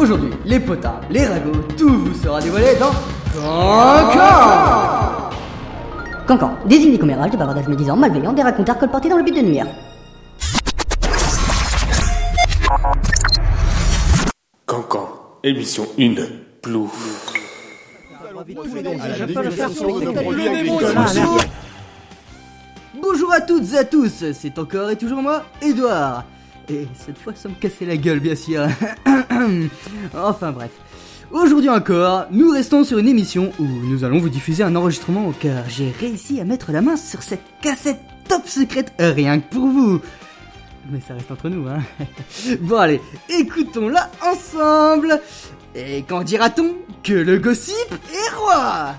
Aujourd'hui, les potins, les ragots, tout vous sera dévoilé dans Cancan Cancan, désigne les commérages, des bavardages médisants, malveillants, des racontars colportés dans le but de nuire. Cancan, émission 1, plouf. Bonjour à toutes et à tous, c'est encore et toujours moi, Edouard. Et cette fois sans me la gueule bien sûr. enfin bref. Aujourd'hui encore, nous restons sur une émission où nous allons vous diffuser un enregistrement car j'ai réussi à mettre la main sur cette cassette top secrète rien que pour vous. Mais ça reste entre nous, hein. Bon allez, écoutons-la ensemble. Et quand dira-t-on que le gossip est roi?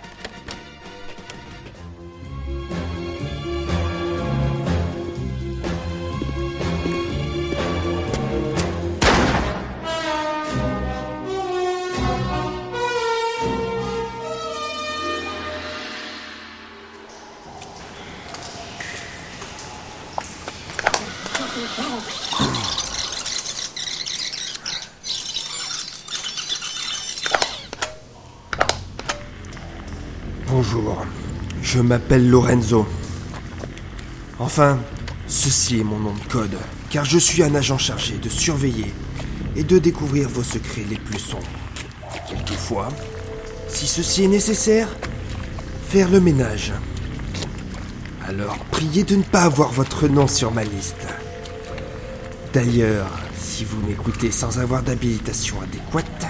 Bonjour, je m'appelle Lorenzo. Enfin, ceci est mon nom de code, car je suis un agent chargé de surveiller et de découvrir vos secrets les plus sombres. Quelquefois, si ceci est nécessaire, faire le ménage. Alors, priez de ne pas avoir votre nom sur ma liste. D'ailleurs, si vous m'écoutez sans avoir d'habilitation adéquate,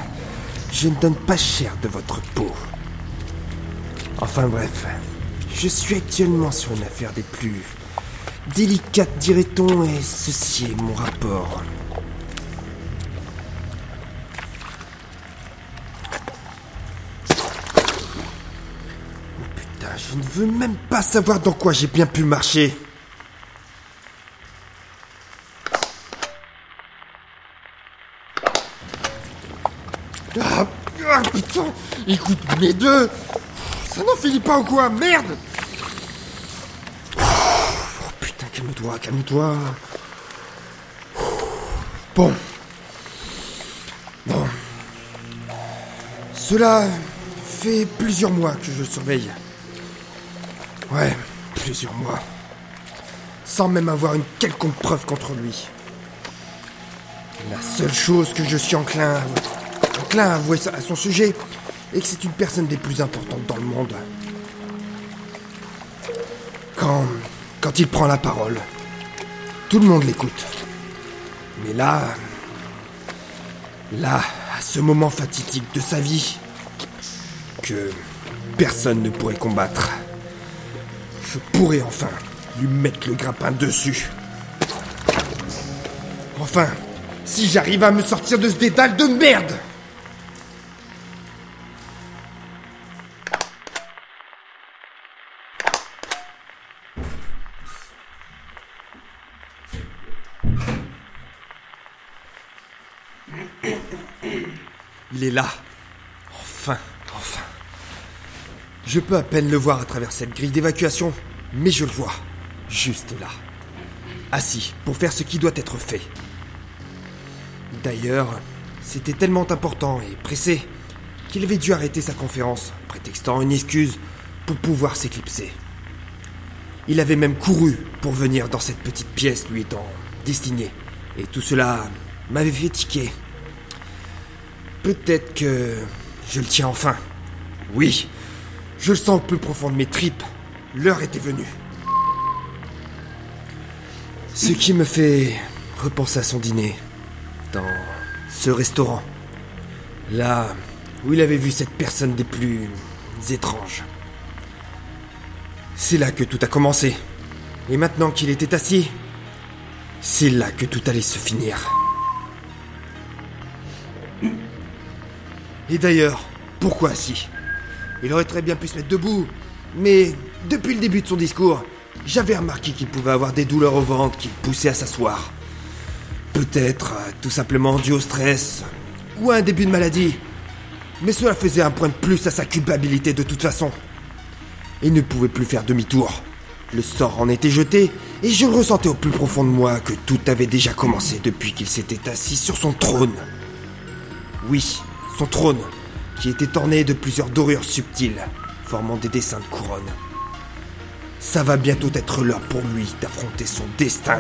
je ne donne pas cher de votre peau. Enfin bref, je suis actuellement sur une affaire des plus délicates, dirait-on, et ceci est mon rapport. Oh putain, je ne veux même pas savoir dans quoi j'ai bien pu marcher. Ah, ah, putain, écoute mes deux ça n'en finit pas ou quoi Merde Oh putain, calme-toi, calme-toi. Bon. Bon. Cela fait plusieurs mois que je surveille. Ouais, plusieurs mois. Sans même avoir une quelconque preuve contre lui. La seule chose que je suis enclin à, enclin à avouer à son sujet, et que c'est une personne des plus importantes dans le monde. Quand, quand il prend la parole, tout le monde l'écoute. Mais là, là, à ce moment fatidique de sa vie, que personne ne pourrait combattre, je pourrais enfin lui mettre le grappin dessus. Enfin, si j'arrive à me sortir de ce dédale de merde Il est là. Enfin, enfin. Je peux à peine le voir à travers cette grille d'évacuation, mais je le vois. Juste là. Assis, pour faire ce qui doit être fait. D'ailleurs, c'était tellement important et pressé qu'il avait dû arrêter sa conférence, prétextant une excuse pour pouvoir s'éclipser. Il avait même couru pour venir dans cette petite pièce lui étant destinée. Et tout cela m'avait fait tiquer. Peut-être que je le tiens enfin. Oui, je le sens au plus profond de mes tripes. L'heure était venue. Ce qui me fait repenser à son dîner. Dans ce restaurant. Là où il avait vu cette personne des plus étranges. C'est là que tout a commencé. Et maintenant qu'il était assis, c'est là que tout allait se finir. Et d'ailleurs, pourquoi assis Il aurait très bien pu se mettre debout, mais depuis le début de son discours, j'avais remarqué qu'il pouvait avoir des douleurs au ventre qui le poussaient à s'asseoir. Peut-être euh, tout simplement dû au stress, ou à un début de maladie. Mais cela faisait un point de plus à sa culpabilité de toute façon. Il ne pouvait plus faire demi-tour. Le sort en était jeté, et je ressentais au plus profond de moi que tout avait déjà commencé depuis qu'il s'était assis sur son trône. Oui, son trône, qui était orné de plusieurs dorures subtiles, formant des dessins de couronne. Ça va bientôt être l'heure pour lui d'affronter son destin.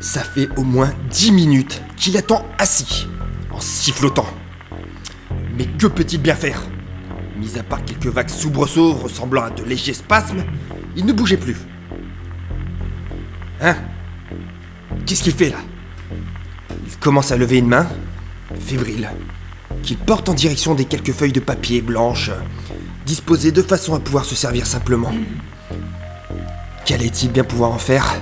Ça fait au moins dix minutes qu'il attend assis, sifflotant. Mais que peut-il bien faire? Mis à part quelques vagues soubresauts ressemblant à de légers spasmes, il ne bougeait plus. Hein? Qu'est-ce qu'il fait là? Il commence à lever une main, fébrile, qu'il porte en direction des quelques feuilles de papier blanches, disposées de façon à pouvoir se servir simplement. Qu'allait-il bien pouvoir en faire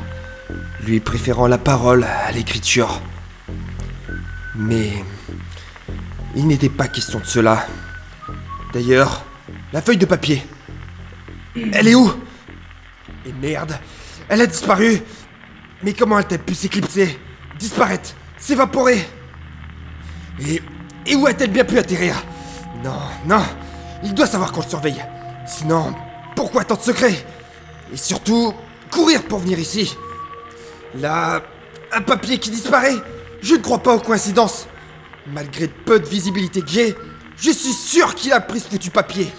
lui préférant la parole à l'écriture? Mais il n'était pas question de cela. D'ailleurs, la feuille de papier. Elle est où? Et merde, elle a disparu. Mais comment a-t-elle pu s'éclipser, disparaître, s'évaporer? Et, et où a-t-elle bien pu atterrir? Non, non, il doit savoir qu'on le surveille. Sinon, pourquoi tant de secrets? Et surtout, courir pour venir ici. Là, un papier qui disparaît? Je ne crois pas aux coïncidences. Malgré peu de visibilité que j'ai, je suis sûr qu'il a pris ce foutu papier.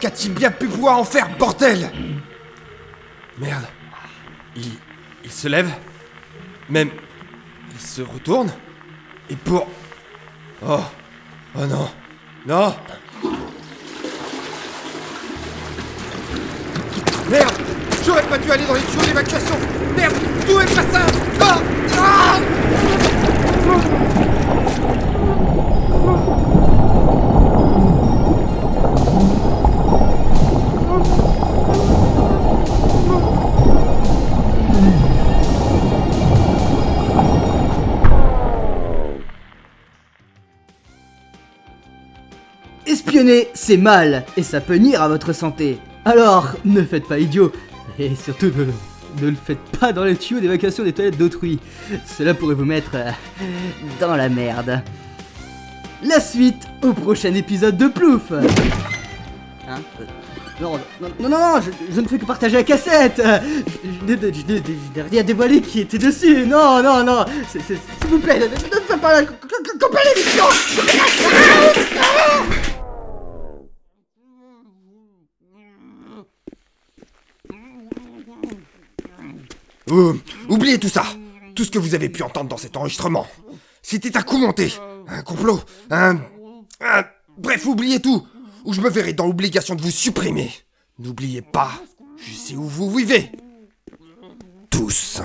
Qu'a-t-il bien pu pouvoir en faire, bordel? Merde. Il, il se lève. Même, il se retourne. Et pour... Oh. Oh non. Non. Merde J'aurais pas dû aller dans les tuyaux d'évacuation Merde Tout est pas ça Ah Ah Espionner, c'est mal, et ça peut nuire à votre santé. Alors, ne faites pas idiot, et surtout ne, le faites pas dans les tuyaux d'évacuation des toilettes d'autrui. Cela pourrait vous mettre euh, dans la merde. La suite au prochain épisode de Plouf. Hein Euh, non, non, non, non, je, je ne fais que partager la cassette. Euh, Je, n'ai- rien dévoilé qui était dessus. Non, non, non. S'il vous plaît, ne, faites pas la... L'émission Oh, oubliez tout ça Tout ce que vous avez pu entendre dans cet enregistrement. C'était un coup monté. Un complot. Un... un- Bref, oubliez tout. Ou je me verrai dans l'obligation de vous supprimer. N'oubliez pas, je sais où vous vivez. Tous.